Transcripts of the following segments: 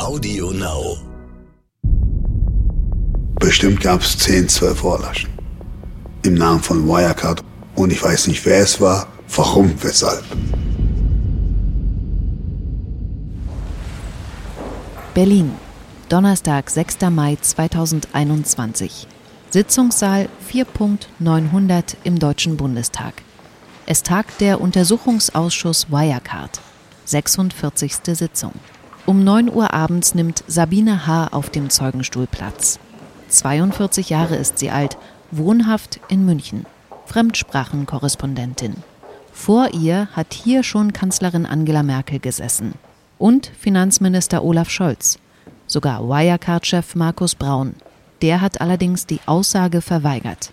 Audio Now. Bestimmt gab es 10, 12 Vorlaschen. Im Namen von Wirecard. Und ich weiß nicht, wer es war, warum, weshalb. Berlin, Donnerstag, 6. Mai 2021. Sitzungssaal 4.900 im Deutschen Bundestag. Es tagt der Untersuchungsausschuss Wirecard. 46. Sitzung. Um 9 Uhr abends nimmt Sabine H. auf dem Zeugenstuhl Platz. 42 Jahre ist sie alt, wohnhaft in München, Fremdsprachenkorrespondentin. Vor ihr hat hier schon Kanzlerin Angela Merkel gesessen und Finanzminister Olaf Scholz, sogar Wirecard-Chef Markus Braun. Der hat allerdings die Aussage verweigert.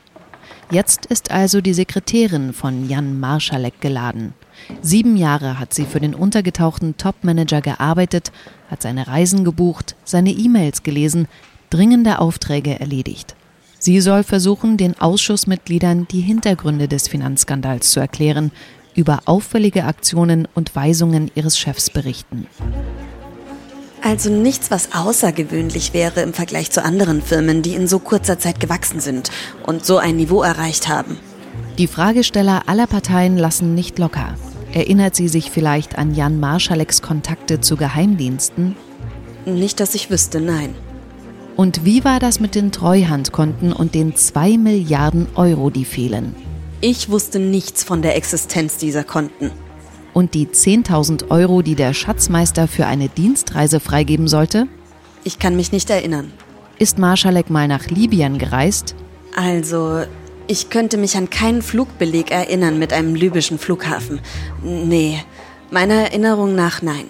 Jetzt ist also die Sekretärin von Jan Marschalek geladen. Sieben Jahre hat sie für den untergetauchten Topmanager gearbeitet, hat seine Reisen gebucht, seine E-Mails gelesen, dringende Aufträge erledigt. Sie soll versuchen, den Ausschussmitgliedern die Hintergründe des Finanzskandals zu erklären, über auffällige Aktionen und Weisungen ihres Chefs berichten. Also nichts, was außergewöhnlich wäre im Vergleich zu anderen Firmen, die in so kurzer Zeit gewachsen sind und so ein Niveau erreicht haben. Die Fragesteller aller Parteien lassen nicht locker. Erinnert sie sich vielleicht an Jan Marschaleks Kontakte zu Geheimdiensten? Nicht, dass ich wüsste, nein. Und wie war das mit den Treuhandkonten und den zwei Milliarden Euro, die fehlen? Ich wusste nichts von der Existenz dieser Konten. Und die 10.000 Euro, die der Schatzmeister für eine Dienstreise freigeben sollte? Ich kann mich nicht erinnern. Ist Marschalek mal nach Libyen gereist? Also, ich könnte mich an keinen Flugbeleg erinnern mit einem libyschen Flughafen. Nee, meiner Erinnerung nach nein.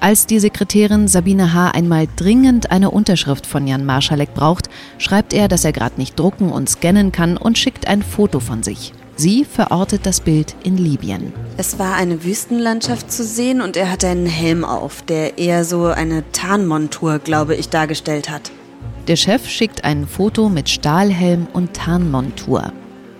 Als die Sekretärin Sabine H. einmal dringend eine Unterschrift von Jan Marschalek braucht, schreibt er, dass er gerade nicht drucken und scannen kann und schickt ein Foto von sich. Sie verortet das Bild in Libyen. Es war eine Wüstenlandschaft zu sehen und er hatte einen Helm auf, der eher so eine Tarnmontur, glaube ich, dargestellt hat. Der Chef schickt ein Foto mit Stahlhelm und Tarnmontur.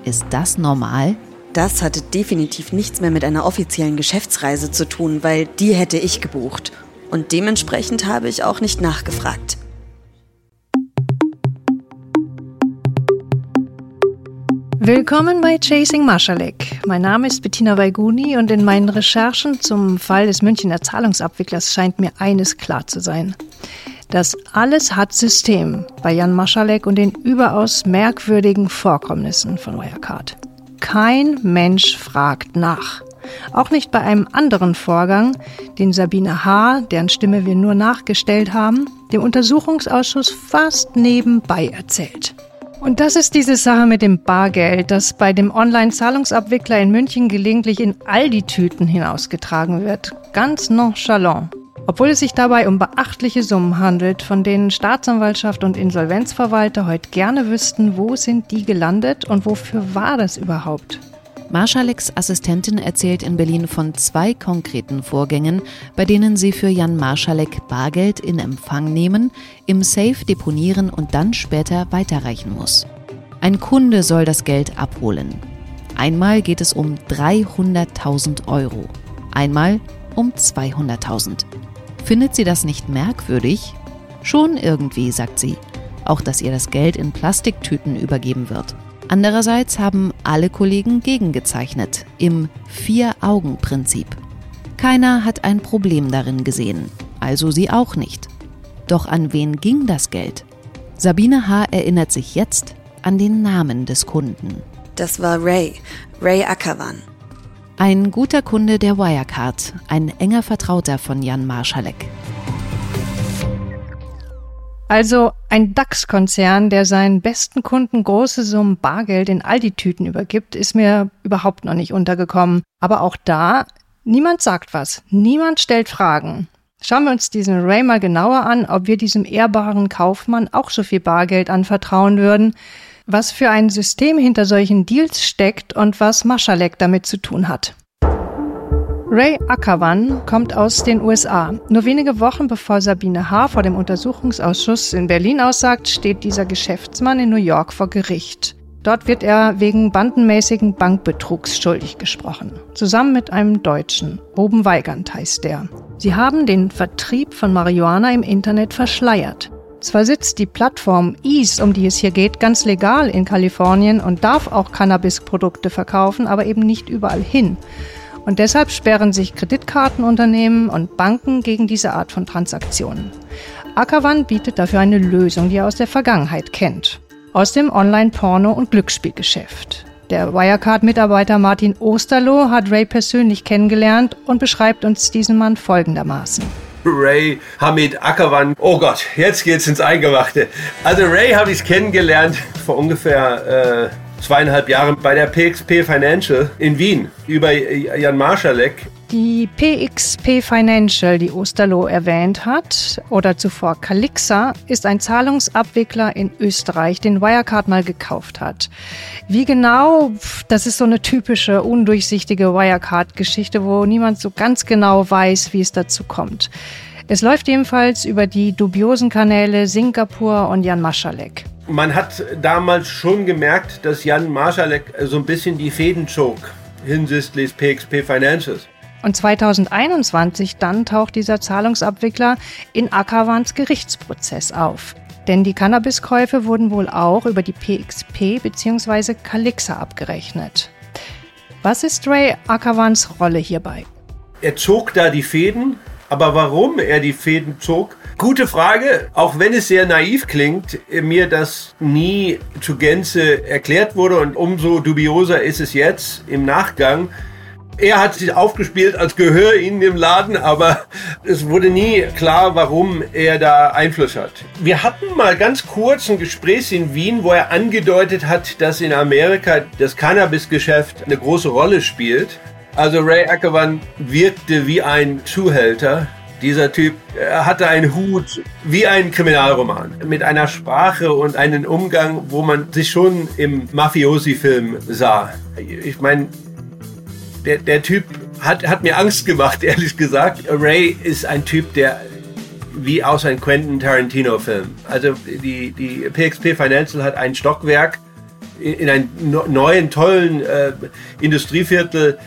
Ist das normal? Das hatte definitiv nichts mehr mit einer offiziellen Geschäftsreise zu tun, weil die hätte ich gebucht. Und dementsprechend habe ich auch nicht nachgefragt. Willkommen bei Chasing Marschalek. Mein Name ist Bettina Weiguni und in meinen Recherchen zum Fall des Münchner Zahlungsabwicklers scheint mir eines klar zu sein. Das alles hat System bei Jan Marschalek und den überaus merkwürdigen Vorkommnissen von Wirecard. Kein Mensch fragt nach. Auch nicht bei einem anderen Vorgang, den Sabine H., deren Stimme wir nur nachgestellt haben, dem Untersuchungsausschuss fast nebenbei erzählt. Und das ist diese Sache mit dem Bargeld, das bei dem Online-Zahlungsabwickler in München gelegentlich in Aldi-Tüten hinausgetragen wird. Ganz nonchalant. Obwohl es sich dabei um beachtliche Summen handelt, von denen Staatsanwaltschaft und Insolvenzverwalter heute gerne wüssten, wo sind die gelandet und wofür war das überhaupt? Marschaleks Assistentin erzählt in Berlin von zwei konkreten Vorgängen, bei denen sie für Jan Marschalek Bargeld in Empfang nehmen, im Safe deponieren und dann später weiterreichen muss. Ein Kunde soll das Geld abholen. Einmal geht es um 300.000 Euro, einmal um 200.000. Findet sie das nicht merkwürdig? Schon irgendwie, sagt sie. Auch, dass ihr das Geld in Plastiktüten übergeben wird. Andererseits haben alle Kollegen gegengezeichnet, im Vier-Augen-Prinzip. Keiner hat ein Problem darin gesehen, also sie auch nicht. Doch an wen ging das Geld? Sabine H. erinnert sich jetzt an den Namen des Kunden. Das war Ray, Ray Ackermann. Ein guter Kunde der Wirecard, ein enger Vertrauter von Jan Marschalek. Also ein DAX-Konzern, der seinen besten Kunden große Summen Bargeld in Aldi-Tüten übergibt, ist mir überhaupt noch nicht untergekommen. Aber auch da, niemand sagt was, niemand stellt Fragen. Schauen wir uns diesen Ray mal genauer an, ob wir diesem ehrbaren Kaufmann auch so viel Bargeld anvertrauen würden was für ein System hinter solchen Deals steckt und was Maschalek damit zu tun hat. Ray Ackermann kommt aus den USA. Nur wenige Wochen bevor Sabine H. vor dem Untersuchungsausschuss in Berlin aussagt, steht dieser Geschäftsmann in New York vor Gericht. Dort wird er wegen bandenmäßigen Bankbetrugs schuldig gesprochen. Zusammen mit einem Deutschen. Ruben Weigand heißt der. Sie haben den Vertrieb von Marihuana im Internet verschleiert. Zwar sitzt die Plattform Ease, um die es hier geht, ganz legal in Kalifornien und darf auch Cannabisprodukte verkaufen, aber eben nicht überall hin. Und deshalb sperren sich Kreditkartenunternehmen und Banken gegen diese Art von Transaktionen. Ackerwan bietet dafür eine Lösung, die er aus der Vergangenheit kennt. Aus dem Online-Porno- und Glücksspielgeschäft. Der Wirecard-Mitarbeiter Martin Osterloh hat Ray persönlich kennengelernt und beschreibt uns diesen Mann folgendermaßen. Ray Hamid Ackerwan. Oh Gott, jetzt geht's ins Eingemachte. Also Ray habe ich kennengelernt vor ungefähr äh, zweieinhalb Jahren bei der PXP Financial in Wien über Jan Marschalek. Die PXP Financial, die Osterloh erwähnt hat, oder zuvor Calixa, ist ein Zahlungsabwickler in Österreich, den Wirecard mal gekauft hat. Wie genau, das ist so eine typische, undurchsichtige Wirecard-Geschichte, wo niemand so ganz genau weiß, wie es dazu kommt. Es läuft jedenfalls über die dubiosen Kanäle Singapur und Jan Maschalek. Man hat damals schon gemerkt, dass Jan Maschalek so ein bisschen die Fäden zog hinsichtlich PXP Financials. Und 2021 dann taucht dieser Zahlungsabwickler in Akavans Gerichtsprozess auf. Denn die Cannabiskäufe wurden wohl auch über die PXP bzw. Calixa abgerechnet. Was ist Ray Akavans Rolle hierbei? Er zog da die Fäden, aber warum er die Fäden zog? Gute Frage, auch wenn es sehr naiv klingt, mir das nie zu Gänze erklärt wurde und umso dubioser ist es jetzt im Nachgang, er hat sich aufgespielt als Gehör in dem Laden, aber es wurde nie klar, warum er da Einfluss hat. Wir hatten mal ganz kurz ein Gespräch in Wien, wo er angedeutet hat, dass in Amerika das Cannabisgeschäft eine große Rolle spielt. Also Ray Ackerman wirkte wie ein Zuhälter. Dieser Typ hatte einen Hut wie ein Kriminalroman mit einer Sprache und einem Umgang, wo man sich schon im Mafiosi-Film sah. Ich meine, der, der Typ hat, hat mir Angst gemacht, ehrlich gesagt. Ray ist ein Typ, der wie aus einem Quentin Tarantino-Film. Also die, die PXP Financial hat ein Stockwerk in, in einem neuen, tollen äh, Industrieviertel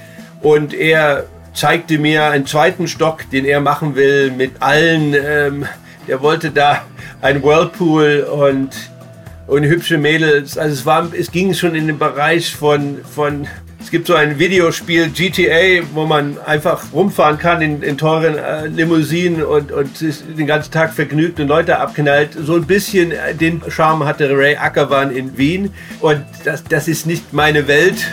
und er zeigte mir einen zweiten Stock, den er machen will mit allen. Ähm, der wollte da ein Whirlpool und, und hübsche Mädels. Also es, war, es ging schon in den Bereich von, von es gibt so ein Videospiel GTA, wo man einfach rumfahren kann in, in teuren äh, Limousinen und, und den ganzen Tag vergnügt und Leute abknallt. So ein bisschen äh, den Charme hatte Ray Ackermann in Wien. Und das, das ist nicht meine Welt.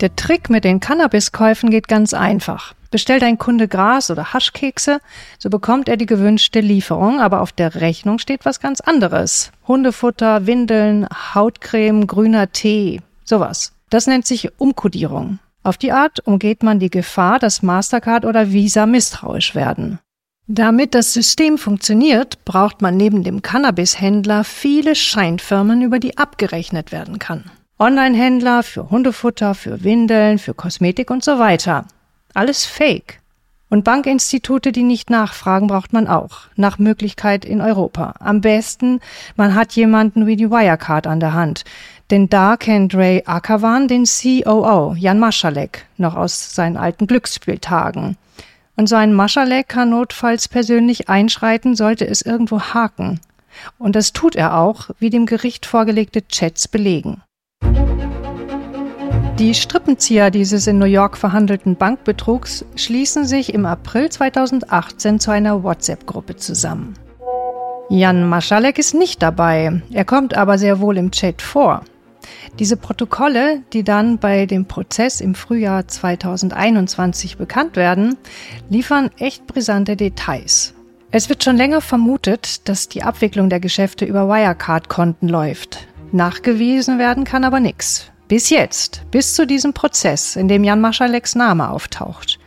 Der Trick mit den Cannabiskäufen geht ganz einfach. Bestellt ein Kunde Gras oder Haschkekse, so bekommt er die gewünschte Lieferung, aber auf der Rechnung steht was ganz anderes. Hundefutter, Windeln, Hautcreme, grüner Tee, sowas. Das nennt sich Umkodierung. Auf die Art umgeht man die Gefahr, dass Mastercard oder Visa misstrauisch werden. Damit das System funktioniert, braucht man neben dem Cannabishändler viele Scheinfirmen, über die abgerechnet werden kann. Online-Händler für Hundefutter, für Windeln, für Kosmetik und so weiter. Alles Fake. Und Bankinstitute, die nicht nachfragen, braucht man auch. Nach Möglichkeit in Europa. Am besten, man hat jemanden wie die Wirecard an der Hand. Denn da kennt Ray Ackerwan den COO, Jan Maschalek, noch aus seinen alten Glücksspieltagen. Und so ein Maschalek kann notfalls persönlich einschreiten, sollte es irgendwo haken. Und das tut er auch, wie dem Gericht vorgelegte Chats belegen. Die Strippenzieher dieses in New York verhandelten Bankbetrugs schließen sich im April 2018 zu einer WhatsApp-Gruppe zusammen. Jan Maschalek ist nicht dabei, er kommt aber sehr wohl im Chat vor. Diese Protokolle, die dann bei dem Prozess im Frühjahr 2021 bekannt werden, liefern echt brisante Details. Es wird schon länger vermutet, dass die Abwicklung der Geschäfte über Wirecard-Konten läuft. Nachgewiesen werden kann aber nichts. Bis jetzt, bis zu diesem Prozess, in dem Jan Maschaleks Name auftaucht.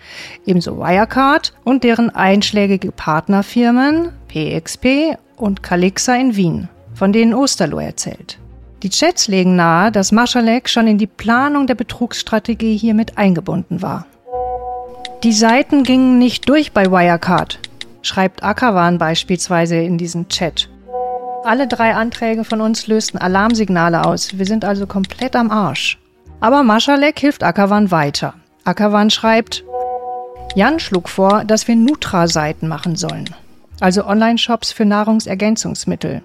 Ebenso Wirecard und deren einschlägige Partnerfirmen PXP und Calixa in Wien, von denen Osterloh erzählt. Die Chats legen nahe, dass Maschalek schon in die Planung der Betrugsstrategie hiermit eingebunden war. Die Seiten gingen nicht durch bei Wirecard, schreibt Akawan beispielsweise in diesem Chat. Alle drei Anträge von uns lösten Alarmsignale aus. Wir sind also komplett am Arsch. Aber Maschalek hilft Ackerwan weiter. Ackerwan schreibt, Jan schlug vor, dass wir Nutra-Seiten machen sollen. Also Online-Shops für Nahrungsergänzungsmittel.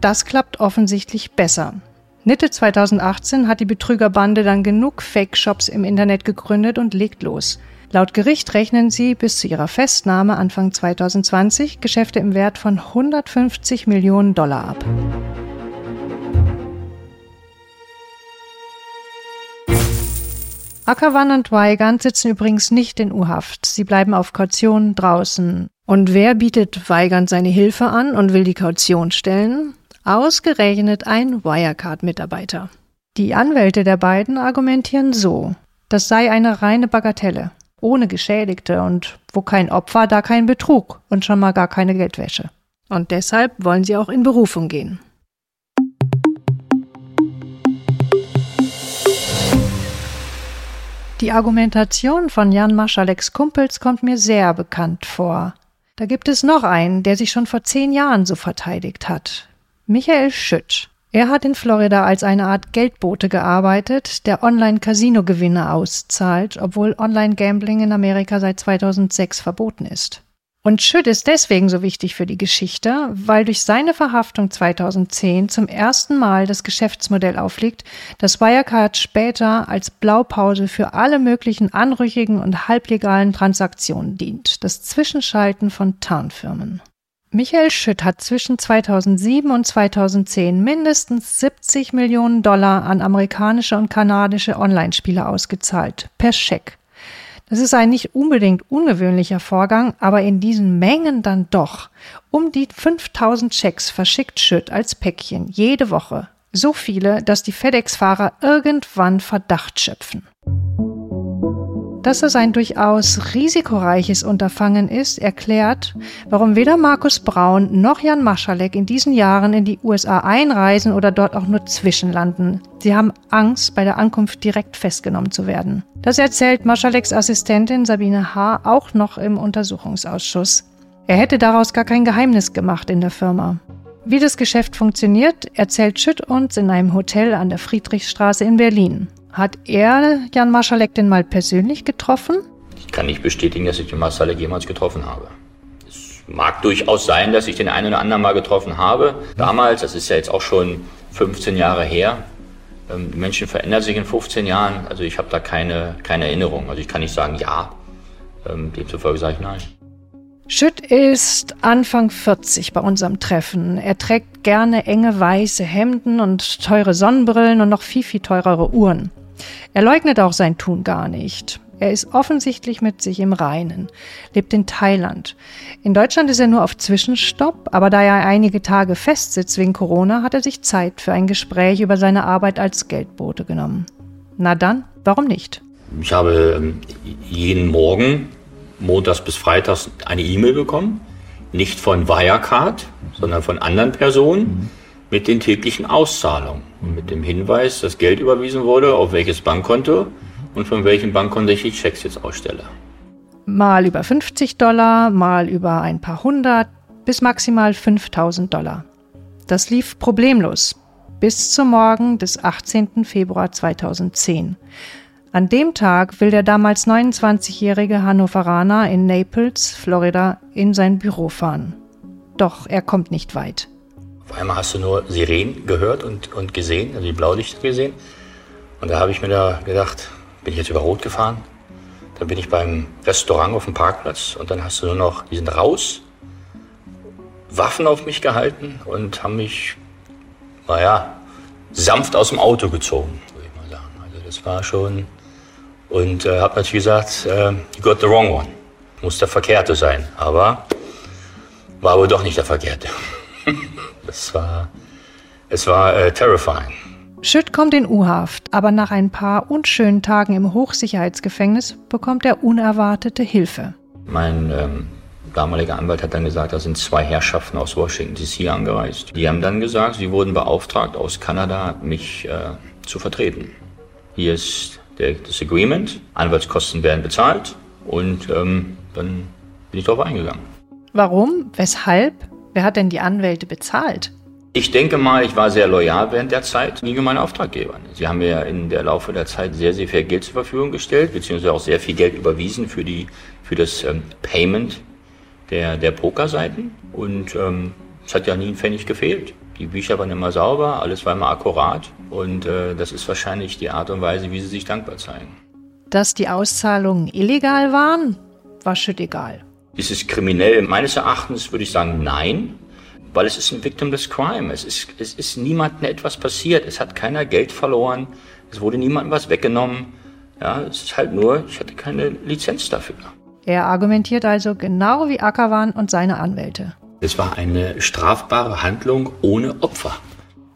Das klappt offensichtlich besser. Mitte 2018 hat die Betrügerbande dann genug Fake-Shops im Internet gegründet und legt los. Laut Gericht rechnen sie bis zu ihrer Festnahme Anfang 2020 Geschäfte im Wert von 150 Millionen Dollar ab. Ackerwann und Weigand sitzen übrigens nicht in U-Haft. Sie bleiben auf Kaution draußen. Und wer bietet Weigand seine Hilfe an und will die Kaution stellen? Ausgerechnet ein Wirecard-Mitarbeiter. Die Anwälte der beiden argumentieren so, das sei eine reine Bagatelle, ohne Geschädigte und wo kein Opfer, da kein Betrug und schon mal gar keine Geldwäsche. Und deshalb wollen sie auch in Berufung gehen. Die Argumentation von Jan Maschaleks Kumpels kommt mir sehr bekannt vor. Da gibt es noch einen, der sich schon vor zehn Jahren so verteidigt hat. Michael Schütt. Er hat in Florida als eine Art Geldbote gearbeitet, der Online-Casino-Gewinne auszahlt, obwohl Online-Gambling in Amerika seit 2006 verboten ist. Und Schütt ist deswegen so wichtig für die Geschichte, weil durch seine Verhaftung 2010 zum ersten Mal das Geschäftsmodell aufliegt, das Wirecard später als Blaupause für alle möglichen anrüchigen und halblegalen Transaktionen dient, das Zwischenschalten von Tarnfirmen. Michael Schütt hat zwischen 2007 und 2010 mindestens 70 Millionen Dollar an amerikanische und kanadische Online-Spieler ausgezahlt, per Scheck. Das ist ein nicht unbedingt ungewöhnlicher Vorgang, aber in diesen Mengen dann doch. Um die 5000 Schecks verschickt Schütt als Päckchen jede Woche. So viele, dass die FedEx-Fahrer irgendwann Verdacht schöpfen. Dass es ein durchaus risikoreiches Unterfangen ist, erklärt, warum weder Markus Braun noch Jan Maschalek in diesen Jahren in die USA einreisen oder dort auch nur zwischenlanden. Sie haben Angst, bei der Ankunft direkt festgenommen zu werden. Das erzählt Maschaleks Assistentin Sabine H. auch noch im Untersuchungsausschuss. Er hätte daraus gar kein Geheimnis gemacht in der Firma. Wie das Geschäft funktioniert, erzählt Schütt uns in einem Hotel an der Friedrichstraße in Berlin. Hat er Jan Marschalek denn mal persönlich getroffen? Ich kann nicht bestätigen, dass ich den Marschalek jemals getroffen habe. Es mag durchaus sein, dass ich den einen oder anderen mal getroffen habe. Damals, das ist ja jetzt auch schon 15 Jahre her. Ähm, die Menschen verändern sich in 15 Jahren. Also ich habe da keine, keine Erinnerung. Also ich kann nicht sagen ja. Ähm, demzufolge sage ich nein. Schütt ist Anfang 40 bei unserem Treffen. Er trägt gerne enge weiße Hemden und teure Sonnenbrillen und noch viel, viel teurere Uhren. Er leugnet auch sein Tun gar nicht. Er ist offensichtlich mit sich im Reinen, lebt in Thailand. In Deutschland ist er nur auf Zwischenstopp, aber da er einige Tage festsitzt wegen Corona, hat er sich Zeit für ein Gespräch über seine Arbeit als Geldbote genommen. Na dann, warum nicht? Ich habe ähm, jeden Morgen, montags bis freitags, eine E-Mail bekommen. Nicht von Wirecard, sondern von anderen Personen mit den täglichen Auszahlungen. Mit dem Hinweis, dass Geld überwiesen wurde, auf welches Bankkonto und von welchem Bankkonto ich die Checks jetzt ausstelle. Mal über 50 Dollar, mal über ein paar hundert, bis maximal 5000 Dollar. Das lief problemlos bis zum Morgen des 18. Februar 2010. An dem Tag will der damals 29-jährige Hannoveraner in Naples, Florida, in sein Büro fahren. Doch er kommt nicht weit. Auf einmal hast du nur Sirenen gehört und, und gesehen, also die Blaulichter gesehen. Und da habe ich mir da gedacht, bin ich jetzt über Rot gefahren? Dann bin ich beim Restaurant auf dem Parkplatz und dann hast du nur noch, die sind raus, Waffen auf mich gehalten und haben mich, naja, sanft aus dem Auto gezogen, würde ich mal sagen. Also das war schon, und äh, habe natürlich gesagt, äh, you got the wrong one. Muss der Verkehrte sein. Aber war wohl doch nicht der Verkehrte. Es war, es war äh, terrifying. Schütt kommt in U-Haft, aber nach ein paar unschönen Tagen im Hochsicherheitsgefängnis bekommt er unerwartete Hilfe. Mein ähm, damaliger Anwalt hat dann gesagt, da sind zwei Herrschaften aus Washington DC angereist. Die haben dann gesagt, sie wurden beauftragt aus Kanada, mich äh, zu vertreten. Hier ist der, das Agreement, Anwaltskosten werden bezahlt und ähm, dann bin ich darauf eingegangen. Warum? Weshalb? Wer hat denn die Anwälte bezahlt? Ich denke mal, ich war sehr loyal während der Zeit gegenüber meinen Auftraggebern. Sie haben mir in der Laufe der Zeit sehr, sehr viel Geld zur Verfügung gestellt, beziehungsweise auch sehr viel Geld überwiesen für, die, für das ähm, Payment der, der Pokerseiten. Und ähm, es hat ja nie ein Pfennig gefehlt. Die Bücher waren immer sauber, alles war immer akkurat. Und äh, das ist wahrscheinlich die Art und Weise, wie sie sich dankbar zeigen. Dass die Auszahlungen illegal waren, war Schütt egal. Ist es kriminell? Meines Erachtens würde ich sagen, nein weil es ist ein victimless crime. Es ist, es ist niemandem etwas passiert. Es hat keiner Geld verloren. Es wurde niemandem was weggenommen. Ja, es ist halt nur, ich hatte keine Lizenz dafür. Er argumentiert also genau wie Ackerwan und seine Anwälte. Es war eine strafbare Handlung ohne Opfer.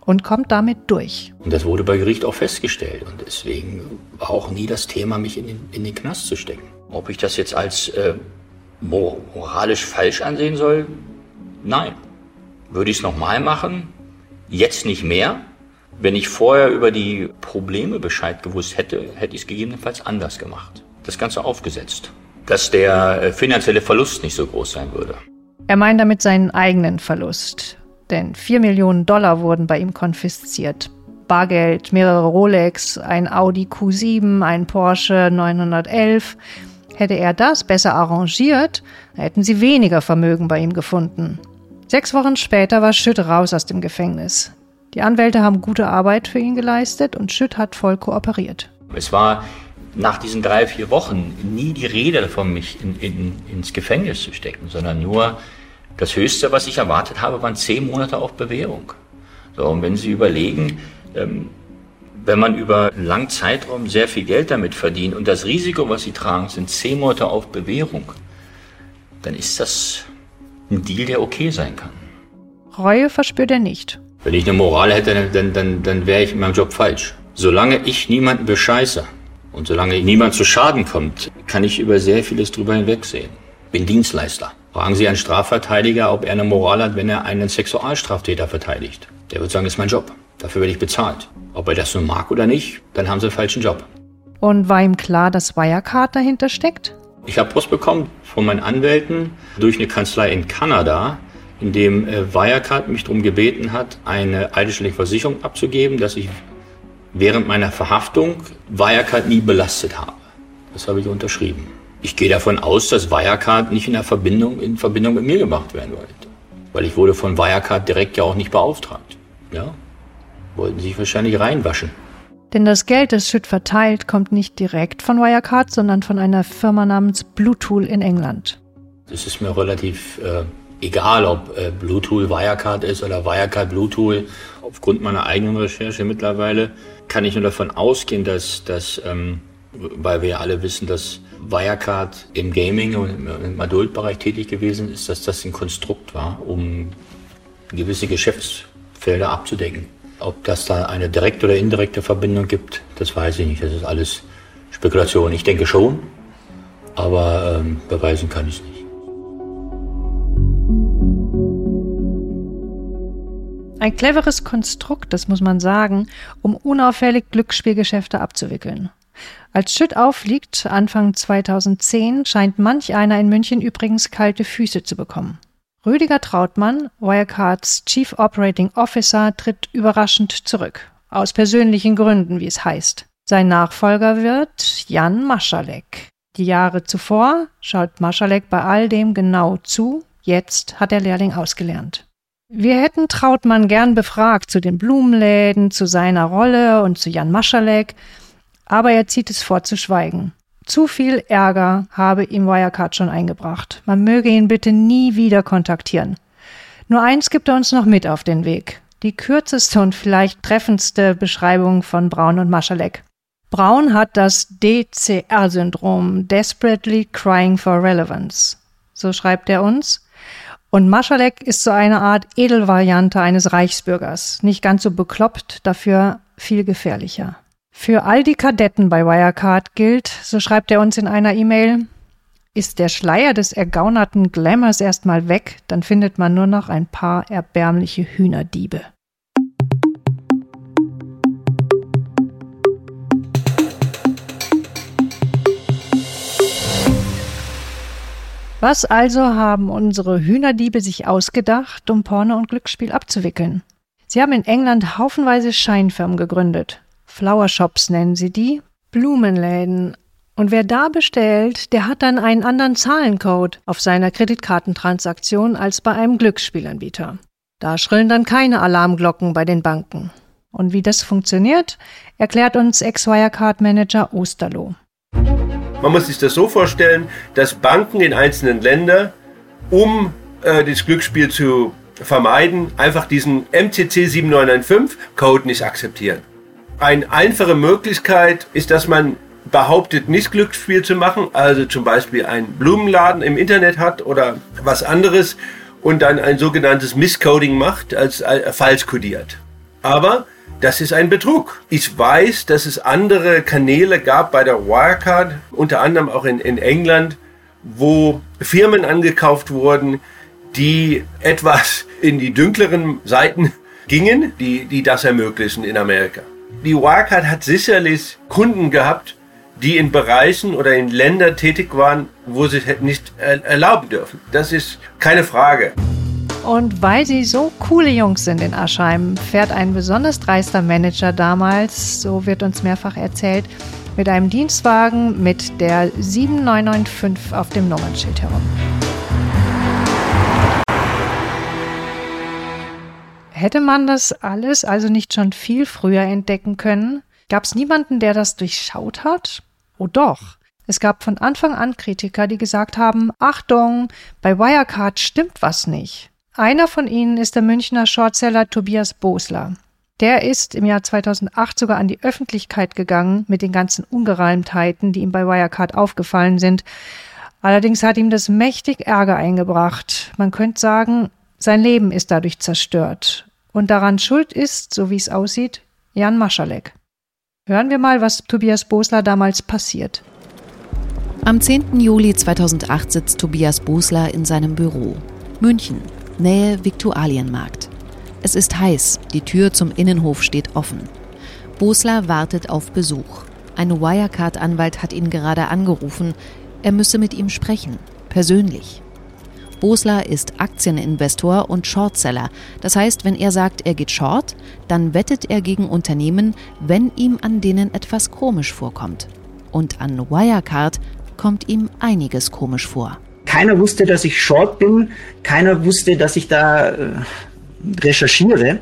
Und kommt damit durch. Und das wurde bei Gericht auch festgestellt. Und deswegen war auch nie das Thema, mich in den, in den Knast zu stecken. Ob ich das jetzt als äh, moralisch falsch ansehen soll? Nein. Würde ich es nochmal machen? Jetzt nicht mehr. Wenn ich vorher über die Probleme Bescheid gewusst hätte, hätte ich es gegebenenfalls anders gemacht. Das Ganze aufgesetzt. Dass der äh, finanzielle Verlust nicht so groß sein würde. Er meint damit seinen eigenen Verlust. Denn 4 Millionen Dollar wurden bei ihm konfisziert. Bargeld, mehrere Rolex, ein Audi Q7, ein Porsche 911. Hätte er das besser arrangiert, hätten sie weniger Vermögen bei ihm gefunden. Sechs Wochen später war Schütt raus aus dem Gefängnis. Die Anwälte haben gute Arbeit für ihn geleistet und Schütt hat voll kooperiert. Es war nach diesen drei, vier Wochen nie die Rede davon, mich in, in, ins Gefängnis zu stecken, sondern nur das Höchste, was ich erwartet habe, waren zehn Monate auf Bewährung. So, und wenn Sie überlegen, ähm, wenn man über einen langen Zeitraum sehr viel Geld damit verdient und das Risiko, was Sie tragen, sind zehn Monate auf Bewährung, dann ist das ein Deal, der okay sein kann. Reue verspürt er nicht. Wenn ich eine Moral hätte, dann, dann, dann wäre ich in meinem Job falsch. Solange ich niemanden bescheiße und solange niemand zu Schaden kommt, kann ich über sehr vieles drüber hinwegsehen. Bin Dienstleister. Fragen Sie einen Strafverteidiger, ob er eine Moral hat, wenn er einen Sexualstraftäter verteidigt. Der wird sagen, das ist mein Job. Dafür werde ich bezahlt. Ob er das nun mag oder nicht, dann haben Sie einen falschen Job. Und war ihm klar, dass Wirecard dahinter steckt? Ich habe Post bekommen von meinen Anwälten durch eine Kanzlei in Kanada, in dem äh, Wirecard mich darum gebeten hat, eine eidesstattliche Versicherung abzugeben, dass ich während meiner Verhaftung Wirecard nie belastet habe. Das habe ich unterschrieben. Ich gehe davon aus, dass Wirecard nicht in, der Verbindung, in Verbindung mit mir gemacht werden wollte. Weil ich wurde von Wirecard direkt ja auch nicht beauftragt. Ja? Wollten sich wahrscheinlich reinwaschen. Denn das Geld, das Schütt verteilt, kommt nicht direkt von Wirecard, sondern von einer Firma namens Bluetool in England. Es ist mir relativ äh, egal, ob äh, Bluetool Wirecard ist oder Wirecard Bluetool. Aufgrund meiner eigenen Recherche mittlerweile kann ich nur davon ausgehen, dass, dass ähm, weil wir ja alle wissen, dass Wirecard im Gaming und im Adultbereich tätig gewesen ist, dass das ein Konstrukt war, um gewisse Geschäftsfelder abzudecken. Ob das da eine direkte oder indirekte Verbindung gibt, das weiß ich nicht. Das ist alles Spekulation. Ich denke schon, aber ähm, beweisen kann ich es nicht. Ein cleveres Konstrukt, das muss man sagen, um unauffällig Glücksspielgeschäfte abzuwickeln. Als Schütt auffliegt, Anfang 2010, scheint manch einer in München übrigens kalte Füße zu bekommen. Rüdiger Trautmann, Wirecards Chief Operating Officer, tritt überraschend zurück. Aus persönlichen Gründen, wie es heißt. Sein Nachfolger wird Jan Maschalek. Die Jahre zuvor schaut Maschalek bei all dem genau zu. Jetzt hat der Lehrling ausgelernt. Wir hätten Trautmann gern befragt zu den Blumenläden, zu seiner Rolle und zu Jan Maschalek, aber er zieht es vor zu schweigen. Zu viel Ärger habe ihm Wirecard schon eingebracht. Man möge ihn bitte nie wieder kontaktieren. Nur eins gibt er uns noch mit auf den Weg. Die kürzeste und vielleicht treffendste Beschreibung von Braun und Maschalek. Braun hat das DCR-Syndrom, Desperately Crying for Relevance. So schreibt er uns. Und Maschalek ist so eine Art Edelvariante eines Reichsbürgers. Nicht ganz so bekloppt, dafür viel gefährlicher. Für all die Kadetten bei Wirecard gilt, so schreibt er uns in einer E-Mail, ist der Schleier des ergaunerten Glamours erstmal weg, dann findet man nur noch ein paar erbärmliche Hühnerdiebe. Was also haben unsere Hühnerdiebe sich ausgedacht, um Porno und Glücksspiel abzuwickeln? Sie haben in England haufenweise Scheinfirmen gegründet. Flower Shops nennen sie die, Blumenläden. Und wer da bestellt, der hat dann einen anderen Zahlencode auf seiner Kreditkartentransaktion als bei einem Glücksspielanbieter. Da schrillen dann keine Alarmglocken bei den Banken. Und wie das funktioniert, erklärt uns Ex-Wirecard-Manager Osterloh. Man muss sich das so vorstellen, dass Banken in einzelnen Ländern, um äh, das Glücksspiel zu vermeiden, einfach diesen MCC 7995-Code nicht akzeptieren. Eine einfache Möglichkeit ist, dass man behauptet, nicht Glücksspiel zu machen, also zum Beispiel einen Blumenladen im Internet hat oder was anderes und dann ein sogenanntes Misscoding macht, als, als falsch kodiert. Aber das ist ein Betrug. Ich weiß, dass es andere Kanäle gab bei der Wirecard, unter anderem auch in, in England, wo Firmen angekauft wurden, die etwas in die dunkleren Seiten gingen, die, die das ermöglichen in Amerika. Die Wirecard hat sicherlich Kunden gehabt, die in Bereichen oder in Ländern tätig waren, wo sie es nicht erlauben dürfen. Das ist keine Frage. Und weil sie so coole Jungs sind in Aschheim, fährt ein besonders dreister Manager damals, so wird uns mehrfach erzählt, mit einem Dienstwagen mit der 7995 auf dem Nummernschild herum. Hätte man das alles also nicht schon viel früher entdecken können? Gab es niemanden, der das durchschaut hat? Oh doch. Es gab von Anfang an Kritiker, die gesagt haben, Achtung, bei Wirecard stimmt was nicht. Einer von ihnen ist der Münchner Shortseller Tobias Bosler. Der ist im Jahr 2008 sogar an die Öffentlichkeit gegangen mit den ganzen Ungereimtheiten, die ihm bei Wirecard aufgefallen sind. Allerdings hat ihm das mächtig Ärger eingebracht. Man könnte sagen, sein Leben ist dadurch zerstört. Und daran schuld ist, so wie es aussieht, Jan Maschalek. Hören wir mal, was Tobias Bosler damals passiert. Am 10. Juli 2008 sitzt Tobias Bosler in seinem Büro. München, Nähe Viktualienmarkt. Es ist heiß, die Tür zum Innenhof steht offen. Bosler wartet auf Besuch. Ein Wirecard-Anwalt hat ihn gerade angerufen, er müsse mit ihm sprechen, persönlich. Bosler ist Aktieninvestor und Shortseller. Das heißt, wenn er sagt, er geht short, dann wettet er gegen Unternehmen, wenn ihm an denen etwas komisch vorkommt. Und an Wirecard kommt ihm einiges komisch vor. Keiner wusste, dass ich short bin. Keiner wusste, dass ich da äh, recherchiere.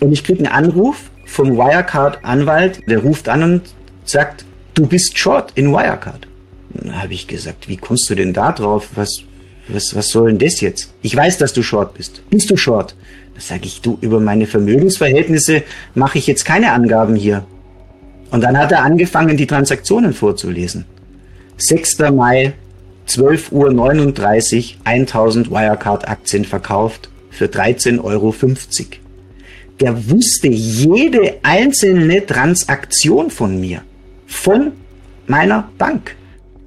Und ich kriege einen Anruf vom Wirecard-Anwalt, der ruft an und sagt, du bist short in Wirecard. Dann habe ich gesagt, wie kommst du denn da drauf? Was, was, was soll denn das jetzt? Ich weiß, dass du short bist. Bist du short? Da sage ich, du, über meine Vermögensverhältnisse mache ich jetzt keine Angaben hier. Und dann hat er angefangen, die Transaktionen vorzulesen. 6. Mai 12.39 Uhr 1000 Wirecard-Aktien verkauft für 13,50 Euro. Der wusste jede einzelne Transaktion von mir, von meiner Bank.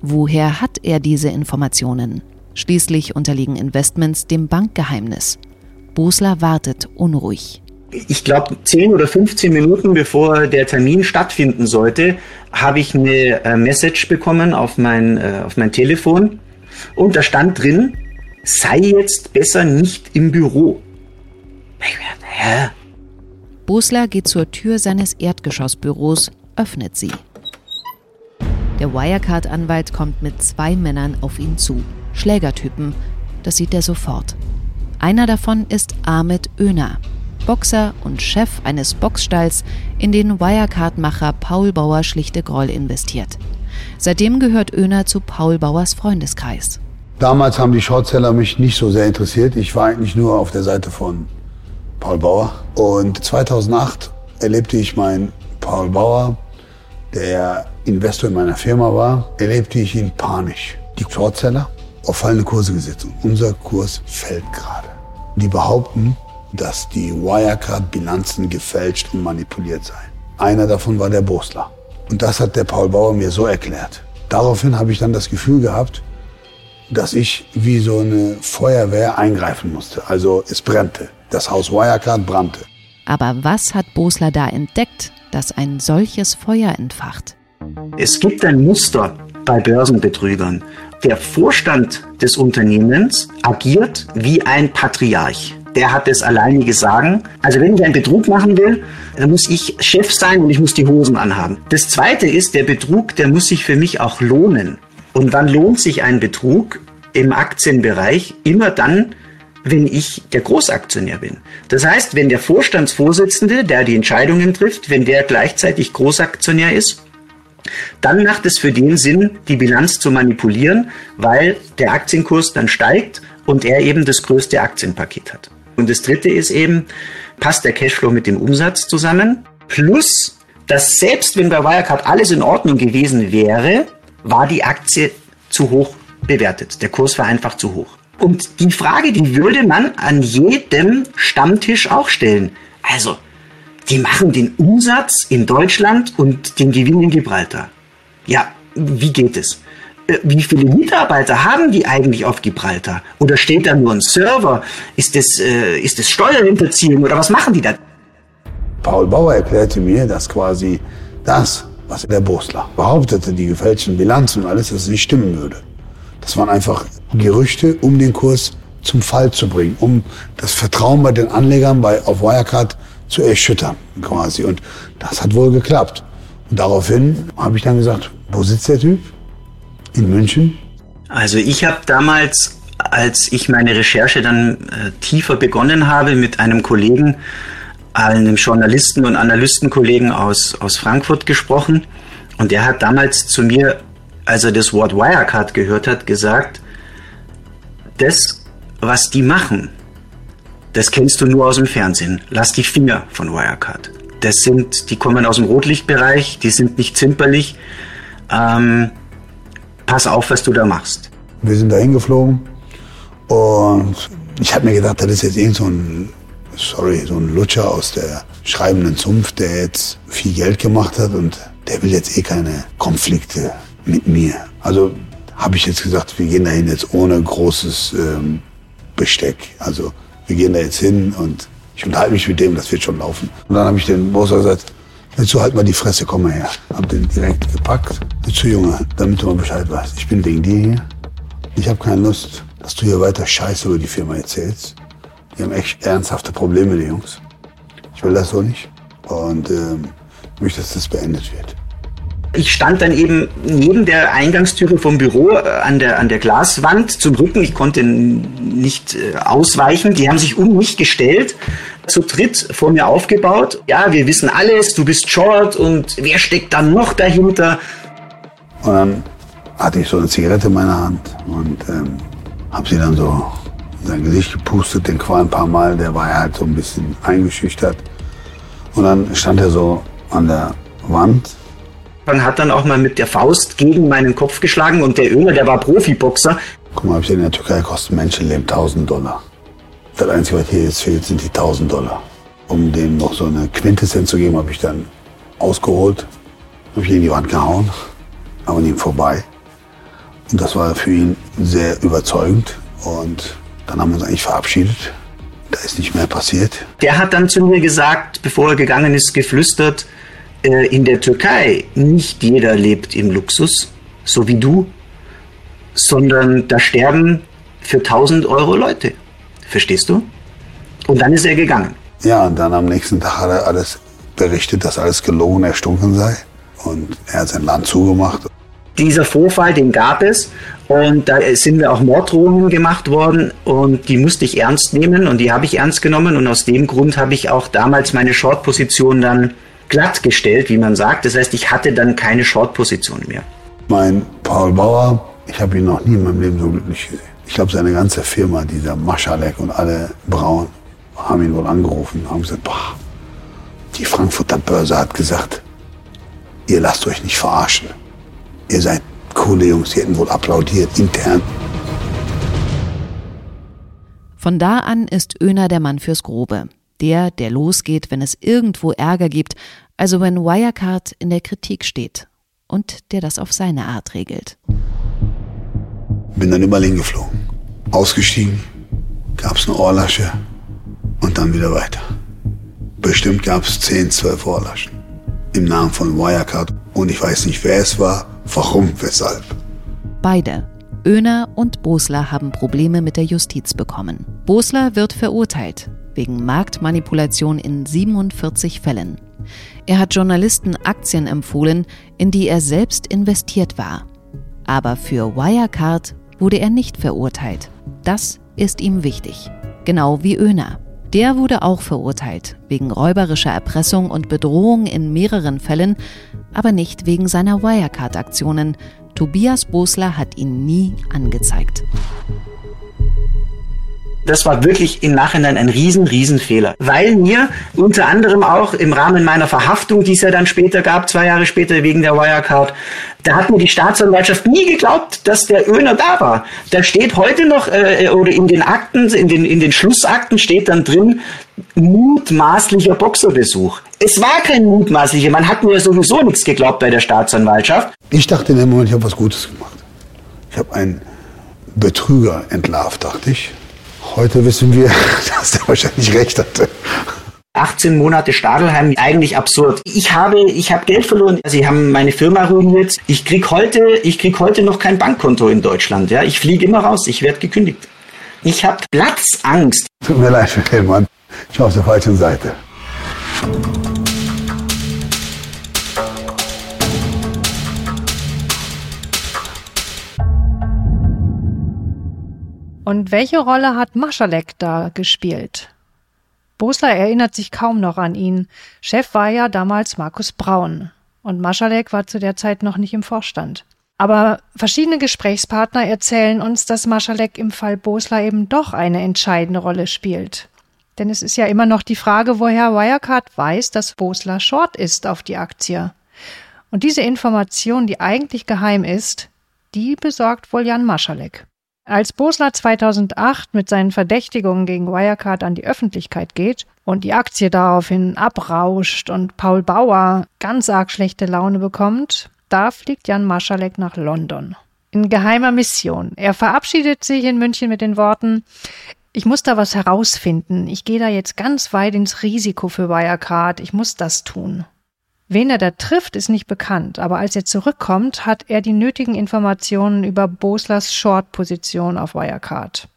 Woher hat er diese Informationen? Schließlich unterliegen Investments dem Bankgeheimnis. Bosler wartet unruhig. Ich glaube, 10 oder 15 Minuten bevor der Termin stattfinden sollte, habe ich eine äh, Message bekommen auf mein, äh, auf mein Telefon und da stand drin, sei jetzt besser nicht im Büro. Ich dachte, hä? Bosler geht zur Tür seines Erdgeschossbüros, öffnet sie. Der Wirecard-Anwalt kommt mit zwei Männern auf ihn zu. Schlägertypen, das sieht er sofort. Einer davon ist Ahmed Öner, Boxer und Chef eines Boxstalls, in den Wirecard-Macher Paul Bauer schlichte Groll investiert. Seitdem gehört Öner zu Paul Bauers Freundeskreis. Damals haben die Shortseller mich nicht so sehr interessiert. Ich war eigentlich nur auf der Seite von Paul Bauer. Und 2008 erlebte ich meinen Paul Bauer, der Investor in meiner Firma war, erlebte ich ihn panisch. Die Shortseller auf fallende Kurse gesetzt. Und unser Kurs fällt gerade. Die behaupten, dass die Wirecard-Bilanzen gefälscht und manipuliert seien. Einer davon war der Bosler. Und das hat der Paul Bauer mir so erklärt. Daraufhin habe ich dann das Gefühl gehabt, dass ich wie so eine Feuerwehr eingreifen musste. Also es brannte. Das Haus Wirecard brannte. Aber was hat Bosler da entdeckt, das ein solches Feuer entfacht? Es gibt ein Muster bei Börsenbetrügern. Der Vorstand des Unternehmens agiert wie ein Patriarch. der hat das alleinige Sagen. Also wenn ich einen Betrug machen will, dann muss ich Chef sein und ich muss die Hosen anhaben. Das zweite ist, der Betrug, der muss sich für mich auch lohnen. Und wann lohnt sich ein Betrug im Aktienbereich? Immer dann, wenn ich der Großaktionär bin. Das heißt, wenn der Vorstandsvorsitzende, der die Entscheidungen trifft, wenn der gleichzeitig Großaktionär ist, dann macht es für den Sinn, die Bilanz zu manipulieren, weil der Aktienkurs dann steigt und er eben das größte Aktienpaket hat. Und das dritte ist eben, passt der Cashflow mit dem Umsatz zusammen? Plus, dass selbst wenn bei Wirecard alles in Ordnung gewesen wäre, war die Aktie zu hoch bewertet. Der Kurs war einfach zu hoch. Und die Frage, die würde man an jedem Stammtisch auch stellen. Also, die machen den Umsatz in Deutschland und den Gewinn in Gibraltar. Ja, wie geht es? Äh, wie viele Mitarbeiter haben die eigentlich auf Gibraltar? Oder steht da nur ein Server? Ist das, äh, ist das Steuerhinterziehung oder was machen die da? Paul Bauer erklärte mir, dass quasi das, was der Bosler behauptete, die gefälschten Bilanzen und alles, dass es nicht stimmen würde. Das waren einfach Gerüchte, um den Kurs zum Fall zu bringen, um das Vertrauen bei den Anlegern bei, auf Wirecard zu erschüttern quasi. Und das hat wohl geklappt. Und daraufhin habe ich dann gesagt, wo sitzt der Typ? In München? Also ich habe damals, als ich meine Recherche dann äh, tiefer begonnen habe mit einem Kollegen, einem Journalisten und Analystenkollegen aus, aus Frankfurt gesprochen. Und der hat damals zu mir, als er das Wort Wirecard gehört hat, gesagt, das, was die machen, das kennst du nur aus dem Fernsehen. Lass die Finger von Wirecard. Das sind, die kommen aus dem Rotlichtbereich, die sind nicht zimperlich. Ähm, pass auf, was du da machst. Wir sind da hingeflogen und ich habe mir gedacht, das ist jetzt irgend so ein, sorry, so ein Lutscher aus der schreibenden Zunft, der jetzt viel Geld gemacht hat und der will jetzt eh keine Konflikte mit mir. Also habe ich jetzt gesagt, wir gehen dahin jetzt ohne großes ähm, Besteck. Also wir gehen da jetzt hin und ich unterhalte mich mit dem, das wird schon laufen. Und dann habe ich den Boss gesagt, jetzt so halt mal die Fresse, komm mal her. Hab den direkt gepackt. So Junge, damit du mal Bescheid weißt. Ich bin wegen dir hier. Ich habe keine Lust, dass du hier weiter Scheiße über die Firma erzählst. Die haben echt ernsthafte Probleme, die Jungs. Ich will das so nicht. Und ähm, möchte, dass das beendet wird. Ich stand dann eben neben der Eingangstüre vom Büro äh, an der, an der Glaswand zum Rücken. Ich konnte nicht äh, ausweichen. Die haben sich um mich gestellt, zu dritt vor mir aufgebaut. Ja, wir wissen alles, du bist short und wer steckt dann noch dahinter? Und dann hatte ich so eine Zigarette in meiner Hand und ähm, habe sie dann so in sein Gesicht gepustet, den Qual ein paar Mal. Der war halt so ein bisschen eingeschüchtert. Und dann stand er so an der Wand hat dann auch mal mit der Faust gegen meinen Kopf geschlagen und der Ömer, der war Profiboxer. Guck mal, in der Türkei kostet Menschenleben 1000 Dollar. Das Einzige, was hier jetzt fehlt, sind die 1000 Dollar. Um dem noch so eine Quintessenz zu geben, habe ich dann ausgeholt, habe ich in die Wand gehauen, aber an ihm vorbei. Und das war für ihn sehr überzeugend. Und dann haben wir uns eigentlich verabschiedet. Da ist nicht mehr passiert. Der hat dann zu mir gesagt, bevor er gegangen ist, geflüstert, äh, in der Türkei nicht jeder lebt im Luxus, so wie du, sondern da sterben für 1000 Euro Leute. Verstehst du? Und dann ist er gegangen. Ja, und dann am nächsten Tag hat er alles berichtet, dass alles gelogen, erstunken sei. Und er hat sein Land zugemacht. Dieser Vorfall, den gab es. Und da sind mir auch Morddrohungen gemacht worden. Und die musste ich ernst nehmen. Und die habe ich ernst genommen. Und aus dem Grund habe ich auch damals meine Short-Position dann glatt gestellt, wie man sagt. Das heißt, ich hatte dann keine Short-Position mehr. Mein Paul Bauer, ich habe ihn noch nie in meinem Leben so glücklich gesehen. Ich glaube, seine ganze Firma, dieser Maschalek und alle Braun, haben ihn wohl angerufen und haben gesagt, boah, die Frankfurter Börse hat gesagt, ihr lasst euch nicht verarschen. Ihr seid coole Jungs, die hätten wohl applaudiert intern. Von da an ist Öner der Mann fürs Grobe der, der losgeht, wenn es irgendwo Ärger gibt, also wenn Wirecard in der Kritik steht und der das auf seine Art regelt. Bin dann überall hingeflogen. Ausgestiegen, gab es eine Ohrlasche und dann wieder weiter. Bestimmt gab es 10, 12 Ohrlaschen. Im Namen von Wirecard. Und ich weiß nicht, wer es war, warum, weshalb. Beide, Oehner und Bosler haben Probleme mit der Justiz bekommen. Bosler wird verurteilt wegen Marktmanipulation in 47 Fällen. Er hat Journalisten Aktien empfohlen, in die er selbst investiert war. Aber für Wirecard wurde er nicht verurteilt. Das ist ihm wichtig. Genau wie Oehner. Der wurde auch verurteilt, wegen räuberischer Erpressung und Bedrohung in mehreren Fällen, aber nicht wegen seiner Wirecard-Aktionen. Tobias Bosler hat ihn nie angezeigt. Das war wirklich im Nachhinein ein riesen, riesen Fehler. Weil mir unter anderem auch im Rahmen meiner Verhaftung, die es ja dann später gab, zwei Jahre später wegen der Wirecard, da hat mir die Staatsanwaltschaft nie geglaubt, dass der Öner da war. Da steht heute noch, äh, oder in den Akten, in den, in den Schlussakten steht dann drin, mutmaßlicher Boxerbesuch. Es war kein mutmaßlicher, man hat mir sowieso nichts geglaubt bei der Staatsanwaltschaft. Ich dachte in dem Moment, ich habe was Gutes gemacht. Ich habe einen Betrüger entlarvt, dachte ich. Heute wissen wir, dass der wahrscheinlich recht hatte. 18 Monate Stadelheim, eigentlich absurd. Ich habe, ich habe Geld verloren. Sie haben meine Firma ruiniert. Ich krieg heute, ich krieg heute noch kein Bankkonto in Deutschland. Ja, ich fliege immer raus. Ich werde gekündigt. Ich habe Platzangst. Tut mir leid Mann. Ich war auf der falschen Seite. Und welche Rolle hat Maschalek da gespielt? Bosler erinnert sich kaum noch an ihn. Chef war ja damals Markus Braun. Und Maschalek war zu der Zeit noch nicht im Vorstand. Aber verschiedene Gesprächspartner erzählen uns, dass Maschalek im Fall Bosler eben doch eine entscheidende Rolle spielt. Denn es ist ja immer noch die Frage, woher Wirecard weiß, dass Bosler short ist auf die Aktie. Und diese Information, die eigentlich geheim ist, die besorgt wohl Jan Maschalek. Als Bosler 2008 mit seinen Verdächtigungen gegen Wirecard an die Öffentlichkeit geht und die Aktie daraufhin abrauscht und Paul Bauer ganz arg schlechte Laune bekommt, da fliegt Jan Maschalek nach London. In geheimer Mission. Er verabschiedet sich in München mit den Worten, ich muss da was herausfinden. Ich gehe da jetzt ganz weit ins Risiko für Wirecard. Ich muss das tun. Wen er da trifft, ist nicht bekannt, aber als er zurückkommt, hat er die nötigen Informationen über Boslers Short-Position auf Wirecard.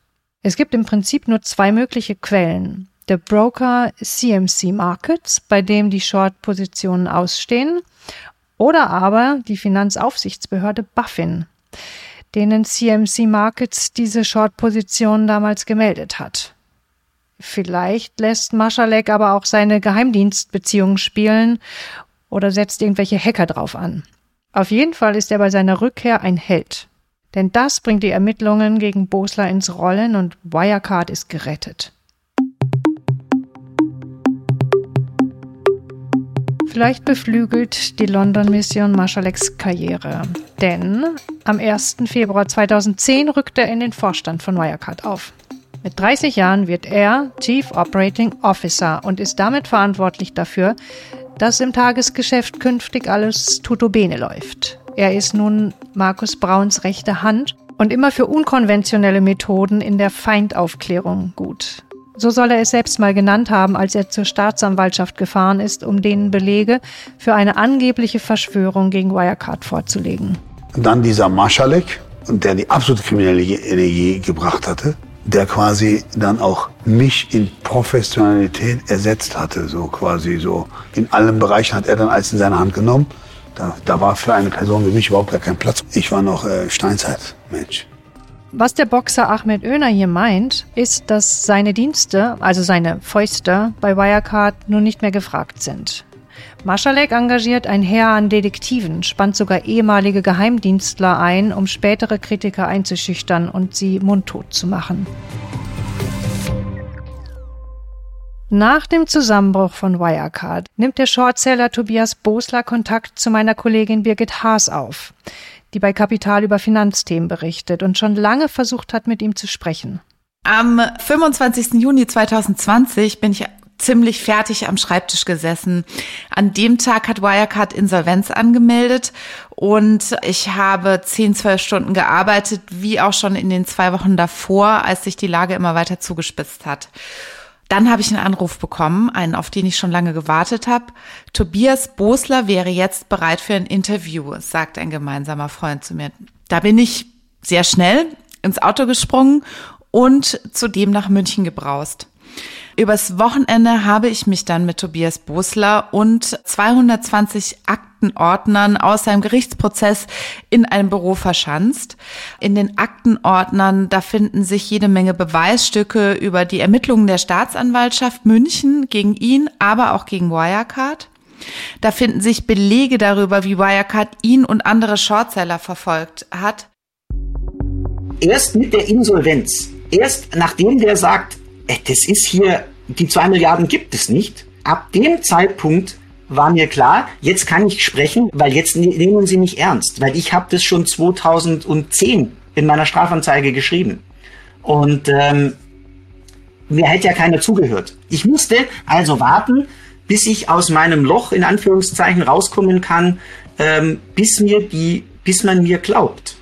Es gibt im Prinzip nur zwei mögliche Quellen. Der Broker CMC Markets, bei dem die Short-Positionen ausstehen, oder aber die Finanzaufsichtsbehörde Buffin, denen CMC Markets diese Short-Positionen damals gemeldet hat. Vielleicht lässt Maschalek aber auch seine Geheimdienstbeziehungen spielen oder setzt irgendwelche Hacker drauf an. Auf jeden Fall ist er bei seiner Rückkehr ein Held. Denn das bringt die Ermittlungen gegen Bosler ins Rollen und Wirecard ist gerettet. Vielleicht beflügelt die London-Mission Marschaleks Karriere. Denn am 1. Februar 2010 rückt er in den Vorstand von Wirecard auf. Mit 30 Jahren wird er Chief Operating Officer und ist damit verantwortlich dafür, dass im Tagesgeschäft künftig alles tutobene läuft. Er ist nun Markus Brauns rechte Hand und immer für unkonventionelle Methoden in der Feindaufklärung gut. So soll er es selbst mal genannt haben, als er zur Staatsanwaltschaft gefahren ist, um denen Belege für eine angebliche Verschwörung gegen Wirecard vorzulegen. Dann dieser Maschalek, der die absolute kriminelle Energie gebracht hatte, der quasi dann auch mich in Professionalität ersetzt hatte, so quasi so. In allen Bereichen hat er dann alles in seine Hand genommen. Da, da war für eine Person wie mich überhaupt gar kein Platz. Ich war noch äh, Steinzeitmensch. Was der Boxer Ahmed Oehner hier meint, ist, dass seine Dienste, also seine Fäuste, bei Wirecard nun nicht mehr gefragt sind. Maschalek engagiert ein Heer an Detektiven, spannt sogar ehemalige Geheimdienstler ein, um spätere Kritiker einzuschüchtern und sie mundtot zu machen. Nach dem Zusammenbruch von Wirecard nimmt der Shortseller Tobias Bosler Kontakt zu meiner Kollegin Birgit Haas auf, die bei Kapital über Finanzthemen berichtet und schon lange versucht hat, mit ihm zu sprechen. Am 25. Juni 2020 bin ich ziemlich fertig am Schreibtisch gesessen. An dem Tag hat Wirecard Insolvenz angemeldet und ich habe 10, 12 Stunden gearbeitet, wie auch schon in den zwei Wochen davor, als sich die Lage immer weiter zugespitzt hat. Dann habe ich einen Anruf bekommen, einen, auf den ich schon lange gewartet habe. Tobias Bosler wäre jetzt bereit für ein Interview, sagt ein gemeinsamer Freund zu mir. Da bin ich sehr schnell ins Auto gesprungen und zudem nach München gebraust. Übers Wochenende habe ich mich dann mit Tobias Bosler und 220 Aktenordnern aus seinem Gerichtsprozess in einem Büro verschanzt. In den Aktenordnern, da finden sich jede Menge Beweisstücke über die Ermittlungen der Staatsanwaltschaft München gegen ihn, aber auch gegen Wirecard. Da finden sich Belege darüber, wie Wirecard ihn und andere Shortseller verfolgt hat. Erst mit der Insolvenz, erst nachdem der sagt, das ist hier, die zwei Milliarden gibt es nicht. Ab dem Zeitpunkt war mir klar, jetzt kann ich sprechen, weil jetzt ne-, nehmen Sie mich ernst, weil ich habe das schon 2010 in meiner Strafanzeige geschrieben. Und ähm, mir hätte ja keiner zugehört. Ich musste also warten, bis ich aus meinem Loch in Anführungszeichen rauskommen kann, ähm, bis mir die, bis man mir glaubt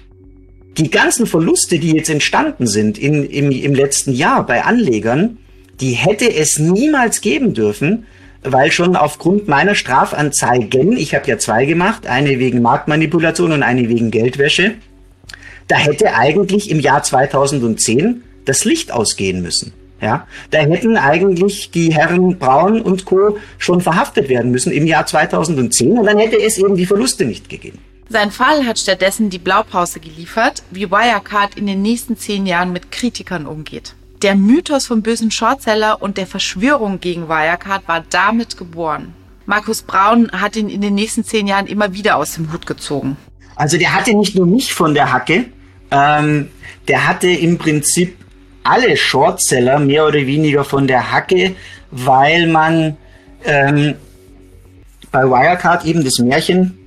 die ganzen Verluste, die jetzt entstanden sind in, im, im letzten Jahr bei Anlegern, die hätte es niemals geben dürfen, weil schon aufgrund meiner Strafanzeigen, ich habe ja zwei gemacht, eine wegen Marktmanipulation und eine wegen Geldwäsche, da hätte eigentlich im Jahr 2010 das Licht ausgehen müssen. Ja, da hätten eigentlich die Herren Braun und Co. schon verhaftet werden müssen im Jahr 2010 und dann hätte es eben die Verluste nicht gegeben. Sein Fall hat stattdessen die Blaupause geliefert, wie Wirecard in den nächsten zehn Jahren mit Kritikern umgeht. Der Mythos vom bösen Shortseller und der Verschwörung gegen Wirecard war damit geboren. Markus Braun hat ihn in den nächsten zehn Jahren immer wieder aus dem Hut gezogen. Also der hatte nicht nur mich von der Hacke, ähm, der hatte im Prinzip alle Shortseller mehr oder weniger von der Hacke, weil man ähm, bei Wirecard eben das Märchen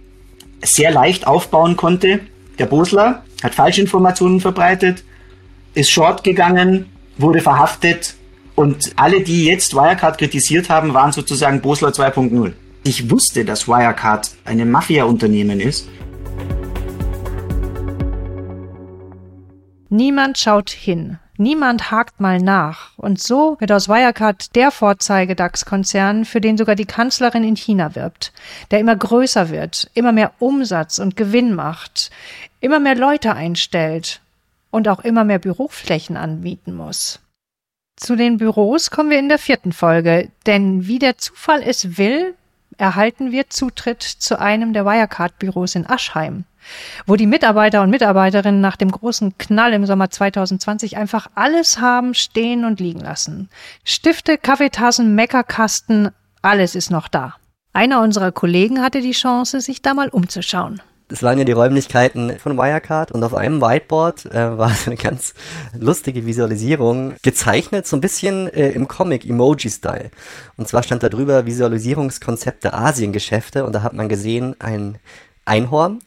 sehr leicht aufbauen konnte. Der Bosler hat Falschinformationen verbreitet, ist short gegangen, wurde verhaftet und alle, die jetzt Wirecard kritisiert haben, waren sozusagen Bosler 2.0. Ich wusste, dass Wirecard eine Mafia-Unternehmen ist. Niemand schaut hin. Niemand hakt mal nach. Und so wird aus Wirecard der Vorzeige-DAX-Konzern, für den sogar die Kanzlerin in China wirbt, der immer größer wird, immer mehr Umsatz und Gewinn macht, immer mehr Leute einstellt und auch immer mehr Büroflächen anbieten muss. Zu den Büros kommen wir in der vierten Folge, denn wie der Zufall es will, erhalten wir Zutritt zu einem der Wirecard-Büros in Aschheim wo die Mitarbeiter und Mitarbeiterinnen nach dem großen Knall im Sommer 2020 einfach alles haben stehen und liegen lassen. Stifte, Kaffeetassen, Meckerkasten, alles ist noch da. Einer unserer Kollegen hatte die Chance, sich da mal umzuschauen. Das waren ja die Räumlichkeiten von Wirecard und auf einem Whiteboard äh, war eine ganz lustige Visualisierung gezeichnet, so ein bisschen äh, im Comic Emoji-Style. Und zwar stand da drüber Visualisierungskonzept der Asiengeschäfte und da hat man gesehen ein Einhorn,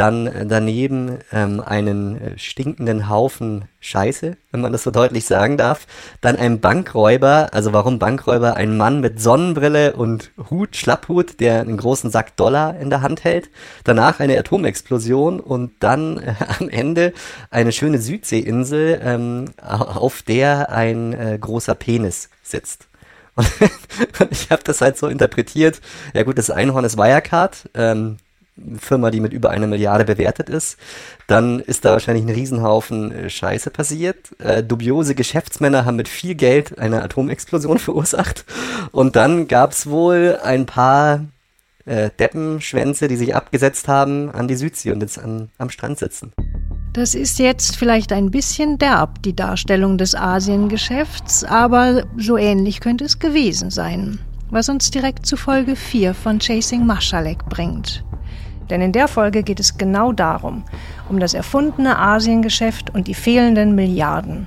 dann daneben ähm, einen äh, stinkenden Haufen Scheiße, wenn man das so deutlich sagen darf. Dann ein Bankräuber, also warum Bankräuber? Ein Mann mit Sonnenbrille und Hut, Schlapphut, der einen großen Sack Dollar in der Hand hält. Danach eine Atomexplosion und dann äh, am Ende eine schöne Südseeinsel, ähm, auf der ein äh, großer Penis sitzt. Und ich habe das halt so interpretiert. Ja gut, das Einhorn ist Wirecard. Ähm, Firma, die mit über einer Milliarde bewertet ist, dann ist da wahrscheinlich ein Riesenhaufen äh, Scheiße passiert. Äh, dubiose Geschäftsmänner haben mit viel Geld eine Atomexplosion verursacht. Und dann gab es wohl ein paar äh, Deppenschwänze, die sich abgesetzt haben an die Südsee und jetzt an, am Strand sitzen. Das ist jetzt vielleicht ein bisschen derb, die Darstellung des Asiengeschäfts, aber so ähnlich könnte es gewesen sein. Was uns direkt zu Folge 4 von Chasing Maschalek bringt. Denn in der Folge geht es genau darum, um das erfundene Asiengeschäft und die fehlenden Milliarden.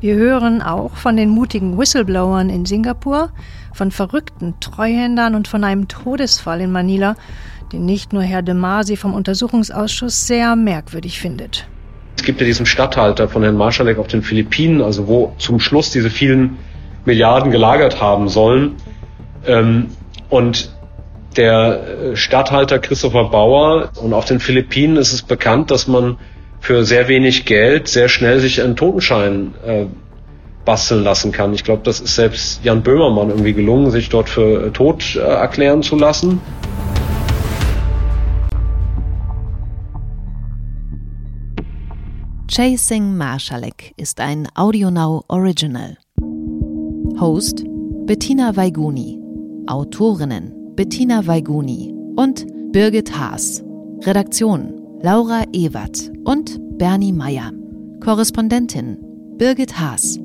Wir hören auch von den mutigen Whistleblowern in Singapur, von verrückten Treuhändern und von einem Todesfall in Manila, den nicht nur Herr de Masi vom Untersuchungsausschuss sehr merkwürdig findet. Es gibt ja diesen Statthalter von Herrn Marschalek auf den Philippinen, also wo zum Schluss diese vielen Milliarden gelagert haben sollen. Ähm, und der äh, Statthalter Christopher Bauer. Und auf den Philippinen ist es bekannt, dass man für sehr wenig Geld sehr schnell sich einen Totenschein äh, basteln lassen kann. Ich glaube, das ist selbst Jan Böhmermann irgendwie gelungen, sich dort für äh, tot äh, erklären zu lassen. Chasing Marschalek ist ein AudioNow Original. Host Bettina Weiguni. Autorinnen Bettina Weiguni und Birgit Haas. Redaktion Laura Ewert und Bernie Meyer. Korrespondentin Birgit Haas.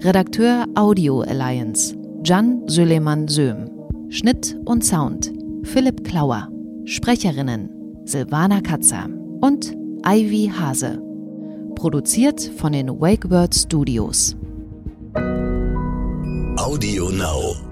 Redakteur Audio Alliance Jan Süleyman Söhm. Schnitt und Sound Philipp Klauer. Sprecherinnen Silvana Katzer und Ivy Hase. Produziert von den Wakeword Studios. Audio Now.